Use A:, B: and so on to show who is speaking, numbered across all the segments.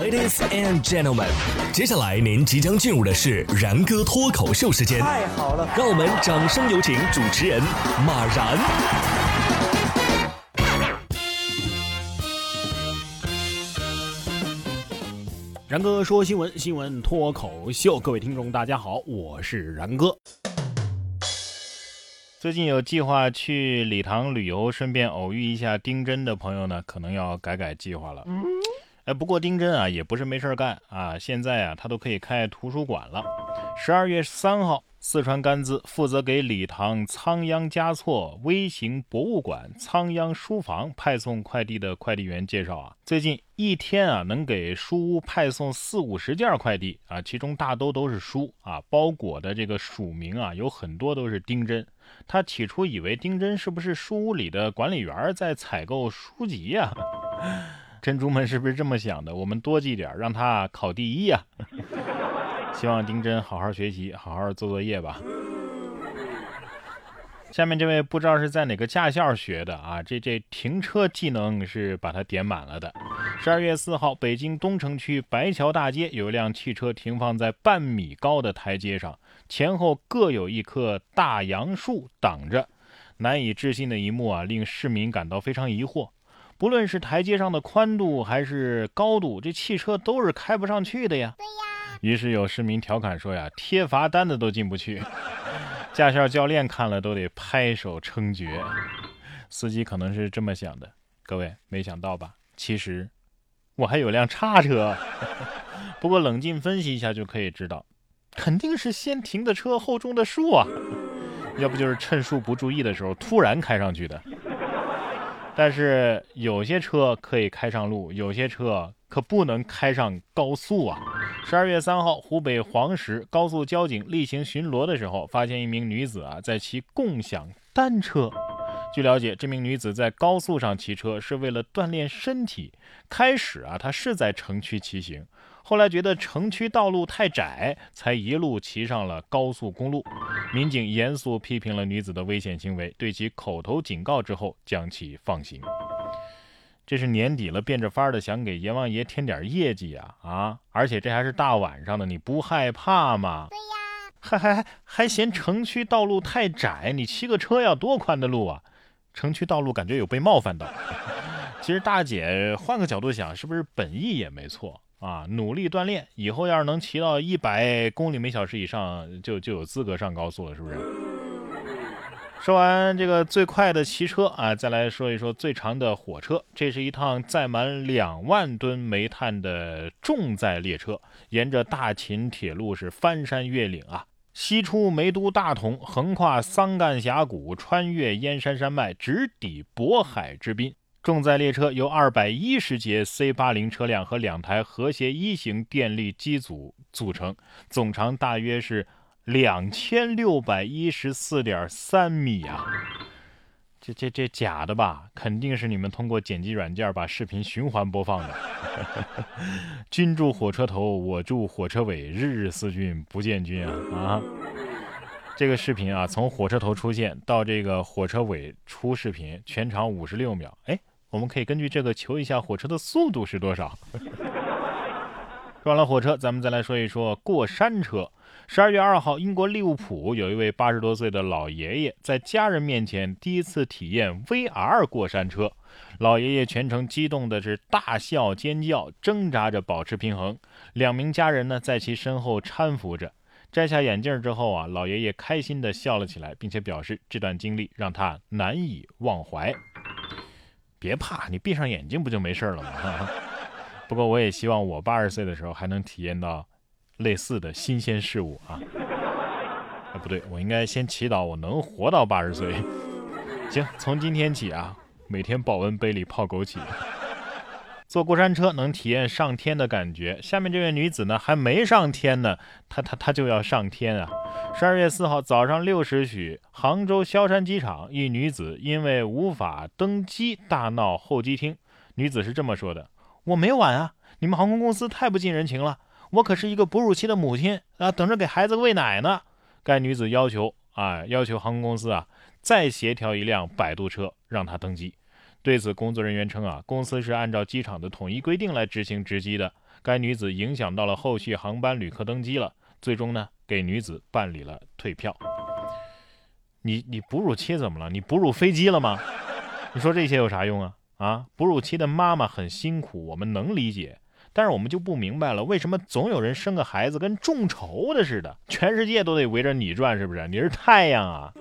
A: Ladies and gentlemen，接下来您即将进入的是然哥脱口秀时间。
B: 太好了，
A: 让我们掌声有请主持人马然。
C: 然哥说新闻，新闻脱口秀，各位听众大家好，我是然哥。最近有计划去礼堂旅游，顺便偶遇一下丁真的朋友呢，可能要改改计划了。哎，不过丁真啊，也不是没事干啊，现在啊，他都可以开图书馆了。十二月三号，四川甘孜负责给礼堂仓央嘉措微型博物馆仓央书房派送快递的快递员介绍啊，最近一天啊，能给书屋派送四五十件快递啊，其中大都都是书啊，包裹的这个署名啊，有很多都是丁真。他起初以为丁真是不是书屋里的管理员在采购书籍呀？珍珠们是不是这么想的？我们多记点，让他考第一呀！希望丁真好好学习，好好做作业吧。下面这位不知道是在哪个驾校学的啊？这这停车技能是把它点满了的。十二月四号，北京东城区白桥大街有一辆汽车停放在半米高的台阶上，前后各有一棵大杨树挡着。难以置信的一幕啊，令市民感到非常疑惑。不论是台阶上的宽度还是高度，这汽车都是开不上去的呀。对呀。于是有市民调侃说呀：“贴罚单的都进不去。”驾校教练看了都得拍手称绝，司机可能是这么想的。各位没想到吧？其实我还有辆叉车。不过冷静分析一下就可以知道，肯定是先停的车后种的树啊，要不就是趁树不注意的时候突然开上去的。但是有些车可以开上路，有些车可不能开上高速啊！十二月三号，湖北黄石高速交警例行巡逻的时候，发现一名女子啊在骑共享单车。据了解，这名女子在高速上骑车是为了锻炼身体。开始啊，她是在城区骑行。后来觉得城区道路太窄，才一路骑上了高速公路。民警严肃批评了女子的危险行为，对其口头警告之后将其放行。这是年底了，变着法儿的想给阎王爷添点业绩啊啊！而且这还是大晚上的，你不害怕吗？对呀，还还还还嫌城区道路太窄，你骑个车要多宽的路啊？城区道路感觉有被冒犯到。其实大姐换个角度想，是不是本意也没错？啊，努力锻炼，以后要是能骑到一百公里每小时以上，就就有资格上高速了，是不是？说完这个最快的骑车啊，再来说一说最长的火车。这是一趟载满两万吨煤炭的重载列车，沿着大秦铁路是翻山越岭啊，西出煤都大同，横跨桑干峡谷，穿越燕山山脉，直抵渤海之滨。重载列车由二百一十节 C 八零车辆和两台和谐一型电力机组组成，总长大约是两千六百一十四点三米啊！这这这假的吧？肯定是你们通过剪辑软件把视频循环播放的。君住火车头，我住火车尾，日日思君不见君啊啊！这个视频啊，从火车头出现到这个火车尾出视频，全长五十六秒。哎。我们可以根据这个求一下火车的速度是多少。说完了火车，咱们再来说一说过山车。十二月二号，英国利物浦有一位八十多岁的老爷爷在家人面前第一次体验 VR 过山车，老爷爷全程激动的是大笑尖叫，挣扎着保持平衡。两名家人呢在其身后搀扶着。摘下眼镜之后啊，老爷爷开心的笑了起来，并且表示这段经历让他难以忘怀。别怕，你闭上眼睛不就没事了吗？不过我也希望我八十岁的时候还能体验到类似的新鲜事物啊！啊，不对，我应该先祈祷我能活到八十岁。行，从今天起啊，每天保温杯里泡枸杞。坐过山车能体验上天的感觉。下面这位女子呢，还没上天呢，她她她就要上天啊！十二月四号早上六时许，杭州萧山机场，一女子因为无法登机大闹候机厅。女子是这么说的：“我没晚啊，你们航空公司太不近人情了，我可是一个哺乳期的母亲啊，等着给孩子喂奶呢。”该女子要求啊，要求航空公司啊，再协调一辆摆渡车让她登机。对此，工作人员称啊，公司是按照机场的统一规定来执行值机的。该女子影响到了后续航班旅客登机了，最终呢给女子办理了退票。你你哺乳期怎么了？你哺乳飞机了吗？你说这些有啥用啊？啊，哺乳期的妈妈很辛苦，我们能理解，但是我们就不明白了，为什么总有人生个孩子跟众筹的似的，全世界都得围着你转，是不是？你是太阳啊！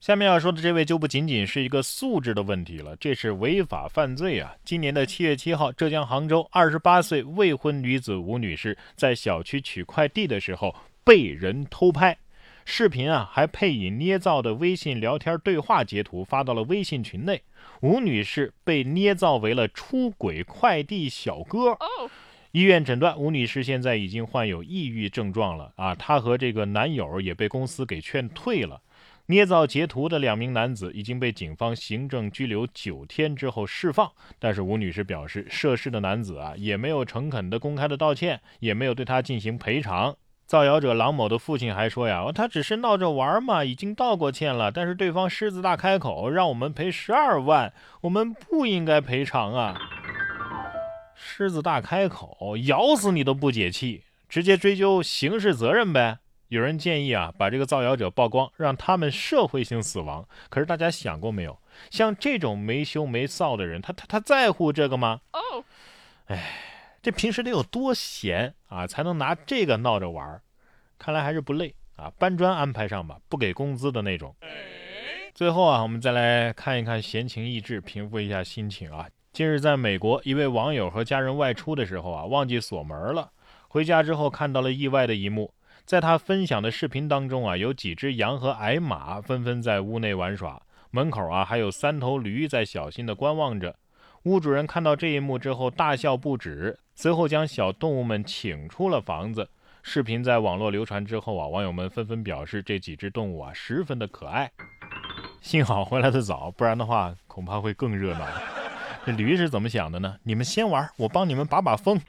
C: 下面要说的这位就不仅仅是一个素质的问题了，这是违法犯罪啊！今年的七月七号，浙江杭州二十八岁未婚女子吴女士在小区取快递的时候被人偷拍。视频啊，还配以捏造的微信聊天对话截图发到了微信群内。吴女士被捏造为了出轨快递小哥。医院诊断，吴女士现在已经患有抑郁症状了啊！她和这个男友也被公司给劝退了。捏造截图的两名男子已经被警方行政拘留九天之后释放。但是吴女士表示，涉事的男子啊，也没有诚恳的公开的道歉，也没有对她进行赔偿。造谣者郎某的父亲还说呀，他只是闹着玩嘛，已经道过歉了。但是对方狮子大开口，让我们赔十二万，我们不应该赔偿啊！狮子大开口，咬死你都不解气，直接追究刑事责任呗。有人建议啊，把这个造谣者曝光，让他们社会性死亡。可是大家想过没有，像这种没羞没臊的人，他他他在乎这个吗？哦，哎。这平时得有多闲啊，才能拿这个闹着玩儿？看来还是不累啊，搬砖安排上吧，不给工资的那种。最后啊，我们再来看一看闲情逸致，平复一下心情啊。近日在美国，一位网友和家人外出的时候啊，忘记锁门了。回家之后看到了意外的一幕，在他分享的视频当中啊，有几只羊和矮马纷纷在屋内玩耍，门口啊还有三头驴在小心的观望着。屋主人看到这一幕之后大笑不止，随后将小动物们请出了房子。视频在网络流传之后啊，网友们纷纷表示这几只动物啊十分的可爱。幸好回来的早，不然的话恐怕会更热闹。这驴是怎么想的呢？你们先玩，我帮你们把把风。